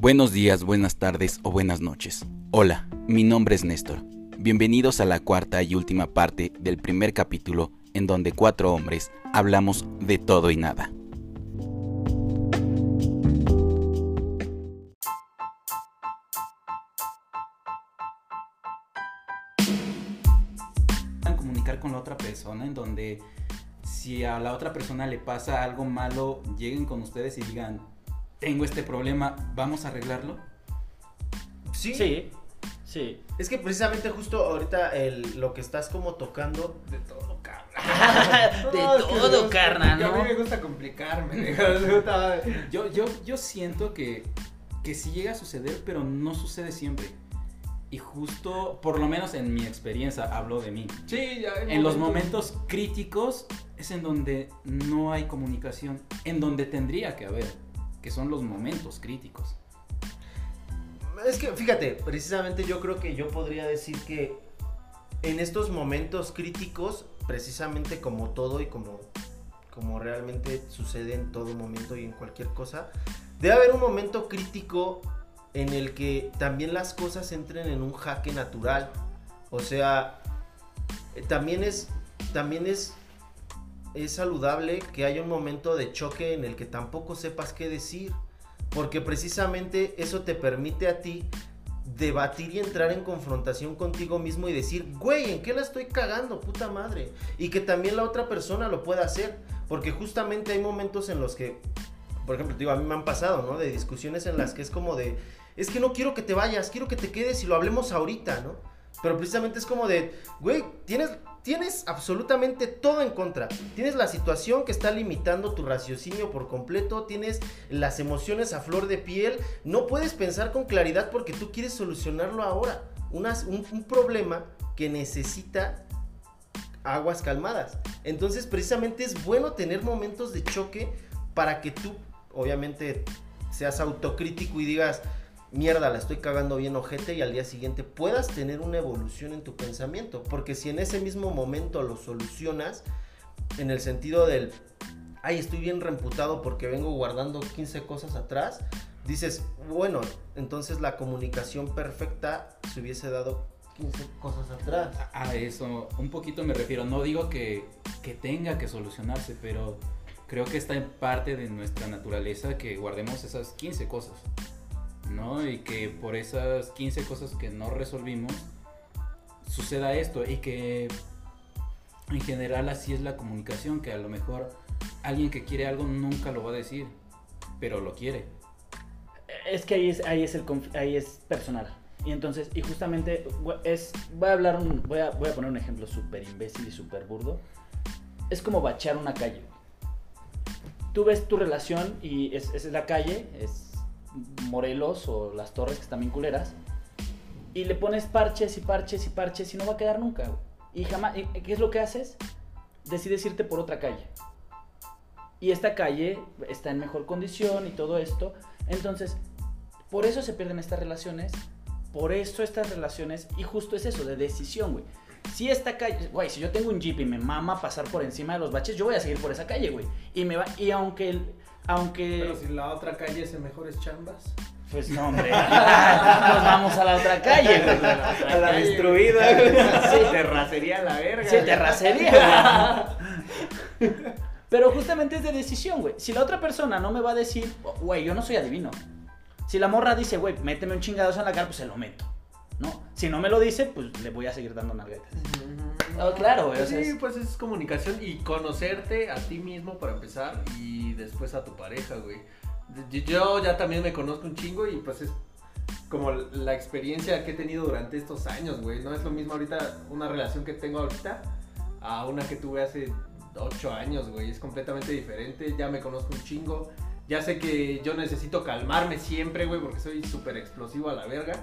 Buenos días, buenas tardes o buenas noches. Hola, mi nombre es Néstor. Bienvenidos a la cuarta y última parte del primer capítulo en donde cuatro hombres hablamos de todo y nada. comunicar con la otra persona en donde si a la otra persona le pasa algo malo, lleguen con ustedes y digan, tengo este problema, ¿vamos a arreglarlo? Sí. Sí, sí. Es que precisamente justo ahorita el, lo que estás como tocando. De todo, carnal. de No, es que me todo, gusta- carnal, que A mí ¿no? me gusta complicarme. Yo, yo, yo siento que, que sí llega a suceder, pero no sucede siempre. Y justo, por lo menos en mi experiencia, hablo de mí. Sí, ya. hay En los momentos críticos es en donde no hay comunicación, en donde tendría que haber, que son los momentos críticos. Es que fíjate, precisamente yo creo que yo podría decir que en estos momentos críticos, precisamente como todo y como, como realmente sucede en todo momento y en cualquier cosa, debe haber un momento crítico en el que también las cosas entren en un jaque natural. O sea, eh, también es, también es, es saludable que haya un momento de choque en el que tampoco sepas qué decir. Porque precisamente eso te permite a ti debatir y entrar en confrontación contigo mismo y decir, güey, ¿en qué la estoy cagando, puta madre? Y que también la otra persona lo pueda hacer. Porque justamente hay momentos en los que, por ejemplo, digo, a mí me han pasado, ¿no? De discusiones en las que es como de, es que no quiero que te vayas, quiero que te quedes y lo hablemos ahorita, ¿no? Pero precisamente es como de, güey, tienes, tienes absolutamente todo en contra. Tienes la situación que está limitando tu raciocinio por completo, tienes las emociones a flor de piel, no puedes pensar con claridad porque tú quieres solucionarlo ahora. Un, un problema que necesita aguas calmadas. Entonces precisamente es bueno tener momentos de choque para que tú, obviamente, seas autocrítico y digas, mierda, la estoy cagando bien ojete y al día siguiente puedas tener una evolución en tu pensamiento. Porque si en ese mismo momento lo solucionas, en el sentido del, ay, estoy bien reemputado porque vengo guardando 15 cosas atrás, dices, bueno, entonces la comunicación perfecta se hubiese dado 15 cosas atrás. A eso un poquito me refiero. No digo que, que tenga que solucionarse, pero creo que está en parte de nuestra naturaleza que guardemos esas 15 cosas. ¿No? Y que por esas 15 cosas que no resolvimos suceda esto. Y que en general así es la comunicación. Que a lo mejor alguien que quiere algo nunca lo va a decir, pero lo quiere. Es que ahí es, ahí es, el, ahí es personal. Y entonces, y justamente, es, voy a hablar, voy, a, voy a poner un ejemplo súper imbécil y súper burdo. Es como bachear una calle. Tú ves tu relación y es, la calle, Morelos o las torres que están bien culeras. Y le pones parches y parches y parches y no va a quedar nunca. Y jamás, ¿qué es lo que haces? Decides irte por otra calle. Y esta calle está en mejor condición y todo esto. Entonces, por eso se pierden estas relaciones. Por eso estas relaciones. Y justo es eso, de decisión, güey. Si esta calle, güey, si yo tengo un jeep y me mama pasar por encima de los baches, yo voy a seguir por esa calle, güey. Y me va, y aunque, aunque, Pero si la otra calle es en mejores chambas. pues no, hombre, nos vamos a la otra calle, güey. A la, otra calle. Sí, terracería a la verga. Sí, terracería, güey. Pero justamente es de decisión, güey. Si la otra persona no me va a decir, güey, yo no soy adivino. Si la morra dice, güey, méteme un chingadazo en la cara, pues se lo meto. ¿No? Si no me lo dice, pues le voy a seguir dando nalguetas. Oh, claro, güey, o sea, Sí, es- pues es comunicación y conocerte a ti mismo para empezar y después a tu pareja, güey. Yo- Yo ya también me conozco un chingo y pues es como la experiencia que he tenido durante estos años, güey. No es lo mismo ahorita una relación que tengo ahorita a una que tuve hace ocho años, güey. Es completamente diferente. Ya me conozco un chingo. Ya sé que yo necesito calmarme siempre, güey, porque soy súper explosivo a la verga.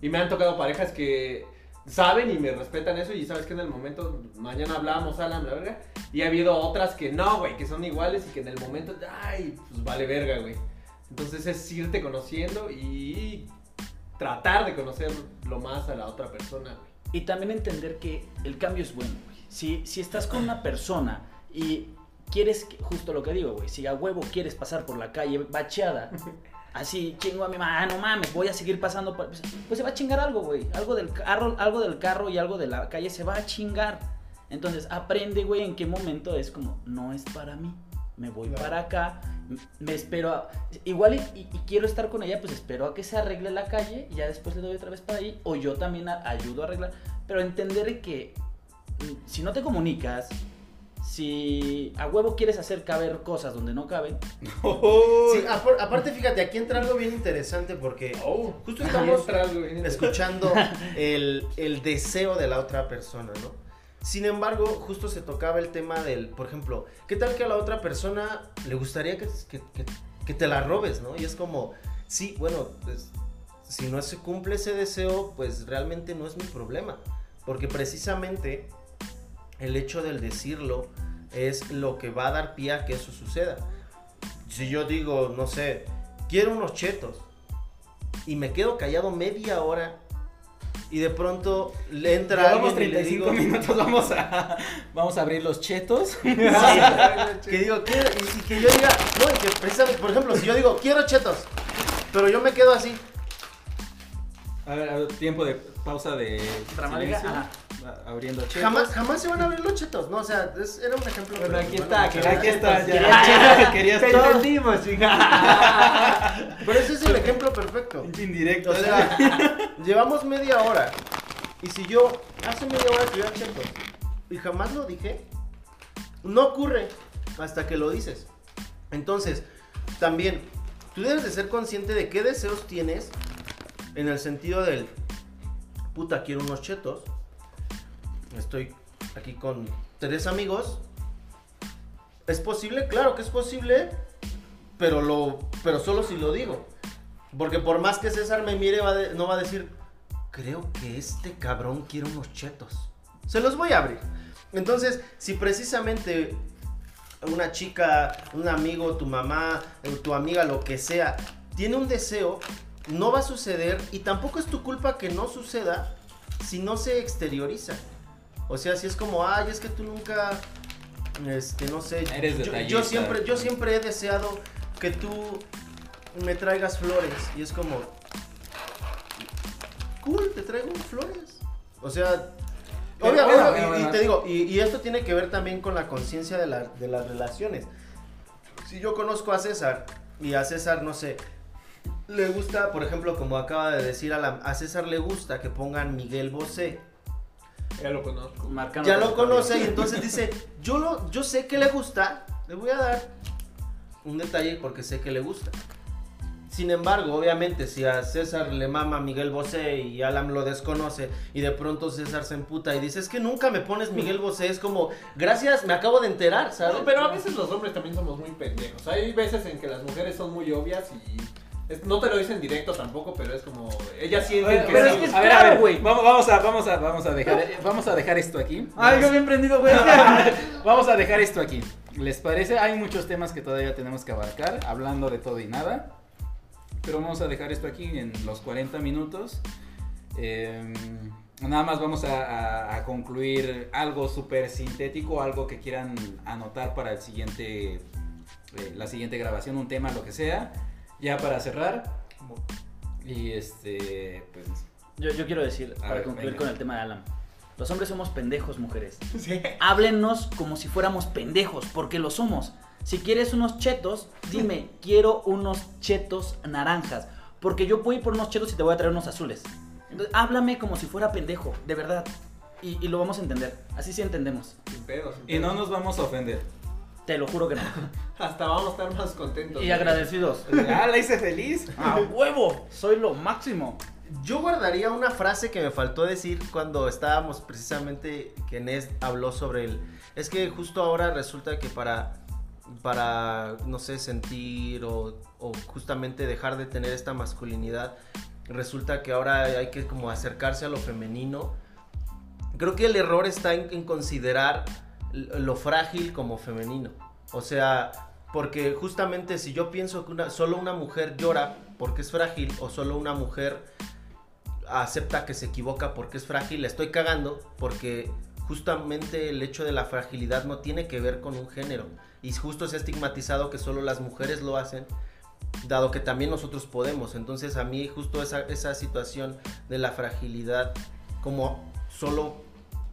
Y me han tocado parejas que saben y me respetan eso y sabes que en el momento, mañana hablamos, Alan, la verga. Y ha habido otras que no, güey, que son iguales y que en el momento, ay, pues vale verga, güey. Entonces es irte conociendo y tratar de conocer lo más a la otra persona, güey. Y también entender que el cambio es bueno, güey. Si, si estás con una persona y quieres, justo lo que digo, güey, si a huevo quieres pasar por la calle bacheada, así chingo a mi mamá, ah, no mames, voy a seguir pasando, por... pues, pues se va a chingar algo, güey. Algo del carro, algo del carro y algo de la calle se va a chingar. Entonces aprende, güey, en qué momento es como, no es para mí. Me voy Claro. para acá, me espero a- igual y, y- y quiero estar con ella, pues espero a que se arregle la calle y ya después le doy otra vez para ahí. O yo también a- ayudo a arreglar. Pero entender que mm, si no te comunicas, si a huevo quieres hacer caber cosas donde no caben, Sí, apar- aparte, fíjate, aquí entra algo bien interesante porque Oh, justo estamos escuchando el, el deseo de la otra persona, ¿no? Sin embargo, justo se tocaba el tema del, por ejemplo, ¿qué tal que a la otra persona le gustaría que, que- que- que te la robes, ¿no? Y es como, sí, bueno, pues, si no se cumple ese deseo, pues realmente no es mi problema. Porque precisamente el hecho del decirlo es lo que va a dar pie a que eso suceda. Si yo digo, no sé, quiero unos chetos y me quedo callado media hora y de pronto le entra Llevamos alguien y le 35 digo, minutos, vamos a, vamos a abrir los chetos. que digo, "Quiero", y, y que yo diga, no, y que precisamente, por ejemplo, si yo digo, quiero chetos, pero yo me quedo así, A ver, a ver, tiempo de pausa de Abriendo chetos. jamás, jamás se van a abrir los chetos, ¿no? O sea, es- era un ejemplo. Bueno, pero, aquí bueno, está, que Aquí está, ya. Querías Te todo. entendimos, chinga. Pero ese es el ejemplo perfecto. Indirecto. O sea, llevamos media hora. Y si yo hace media hora que yo chetos y jamás lo dije, no ocurre hasta que lo dices. Entonces, también, tú debes de ser consciente de qué deseos tienes en el sentido del, puta, quiero unos chetos. Estoy aquí con tres amigos. ¿Es posible? Claro que es posible, pero, lo, pero solo si lo digo. Porque por más que César me mire, va de- no va a decir, creo que este cabrón quiere unos chetos. Se los voy a abrir. Entonces, si precisamente una chica, un amigo, tu mamá, eh, tu amiga, lo que sea, tiene un deseo, no va a suceder y tampoco es tu culpa que no suceda si no se exterioriza. O sea, si es como, ay, es que tú nunca, este, no sé, Eres yo, siempre, yo siempre he deseado que tú me traigas flores y es como, cool, te traigo flores. O sea, Pero bueno, obvio, bueno, y, te digo, y, y esto tiene que ver también con la conciencia de, la- de las relaciones. Si yo conozco a César y a César, no sé, le gusta, por ejemplo, como acaba de decir Alan, a César le gusta que pongan Miguel Bosé. Ya lo conozco. marcando Ya lo conoce y entonces dice, yo, lo, yo sé que le gusta, le voy a dar un detalle porque sé que le gusta. Sin embargo, obviamente, si a César le mama Miguel Bosé y Alan lo desconoce y de pronto César se emputa y dice, es que nunca me pones Miguel Bosé, es como, gracias, me acabo de enterar, ¿sabes? No, pero a veces los hombres también somos muy pendejos. Hay veces en que las mujeres son muy obvias y es- no te lo dicen directo tampoco, pero es como ellas sienten Oye, que pero sí. es que es a ver, claro, a ver, güey. Vamos, vamos a, vamos a, vamos a dejar, vamos a dejar esto aquí. Ay, yo bien prendido, güey. Vamos a dejar esto aquí. ¿Les parece? Hay muchos temas que todavía tenemos que abarcar, hablando de todo y nada. Pero vamos a dejar esto aquí en los 40 minutos. Eh, nada más vamos a, a- a concluir algo súper sintético, algo que quieran anotar para el siguiente, eh, la siguiente grabación, un tema, lo que sea. Ya para cerrar. Y este, pues, Yo, yo quiero decir, A para ver, concluir venga. con el tema de Alan. Los hombres somos pendejos, mujeres. Sí. Háblennos como si fuéramos pendejos, porque lo somos. Si quieres unos chetos, dime, quiero unos chetos naranjas. Porque yo voy por unos chetos y te voy a traer unos azules. Entonces, háblame como si fuera pendejo, de verdad. Y, y lo vamos a entender. Así sí entendemos. Sin pedos, sin y no nos vamos a ofender. Te lo juro que no. Hasta vamos a estar más contentos. Y agradecidos. Ah, la hice feliz. ¡A huevo! Soy lo máximo. Yo guardaría una frase que me faltó decir cuando estábamos precisamente que Nes habló sobre el es que justo ahora resulta que para para no sé sentir o, o justamente dejar de tener esta masculinidad resulta que ahora hay que como acercarse a lo femenino creo que el error está en, en considerar lo frágil como femenino o sea porque justamente si yo pienso que una, solo una mujer llora porque es frágil o solo una mujer acepta que se equivoca porque es frágil, la estoy cagando porque justamente el hecho de la fragilidad no tiene que ver con un género y justo se ha estigmatizado que solo las mujeres lo hacen dado que también nosotros podemos. Entonces a mí justo esa, esa situación de la fragilidad como solo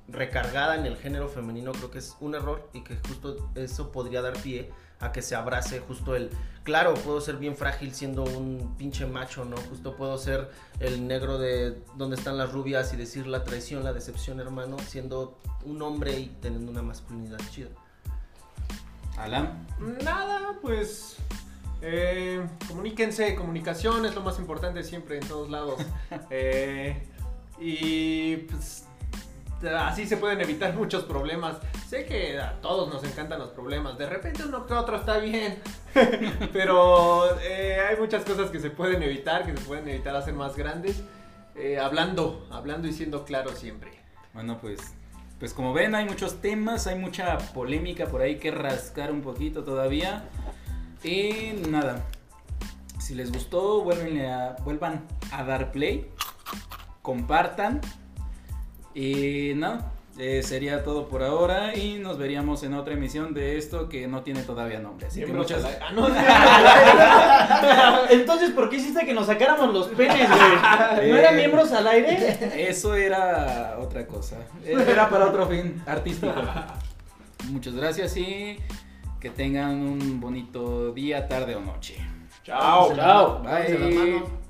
recargada en el género femenino creo que es un error y que justo eso podría dar pie a que se abrace justo el, claro, puedo ser bien frágil siendo un pinche macho, ¿no? Justo puedo ser el negro de donde están las rubias y decir la traición, la decepción, hermano, siendo un hombre y teniendo una masculinidad chida. Alan. Nada, pues. eh, comuníquense, comunicación es lo más importante siempre en todos lados. Eh, y pues. Así se pueden evitar muchos problemas. Sé que a todos nos encantan los problemas. De repente uno que otro está bien. Pero eh, hay muchas cosas que se pueden evitar, que se pueden evitar hacer más grandes. Eh, hablando, hablando y siendo claro siempre. Bueno, pues, pues como ven, hay muchos temas, hay mucha polémica por ahí que rascar un poquito todavía. Y nada, si les gustó, vuelven a, vuelvan a dar play, compartan. Y nada, eh, sería todo por ahora y nos veríamos en otra emisión de esto que no tiene todavía nombre. Así que Miembros muchas. Ah, no, Entonces, ¿por qué hiciste que nos sacáramos los penes, güey? ¿No eran miembros al aire? Eso era otra cosa. Era para otro fin artístico. Muchas gracias y que tengan un bonito día, tarde o noche. Chao. Chao. Bye.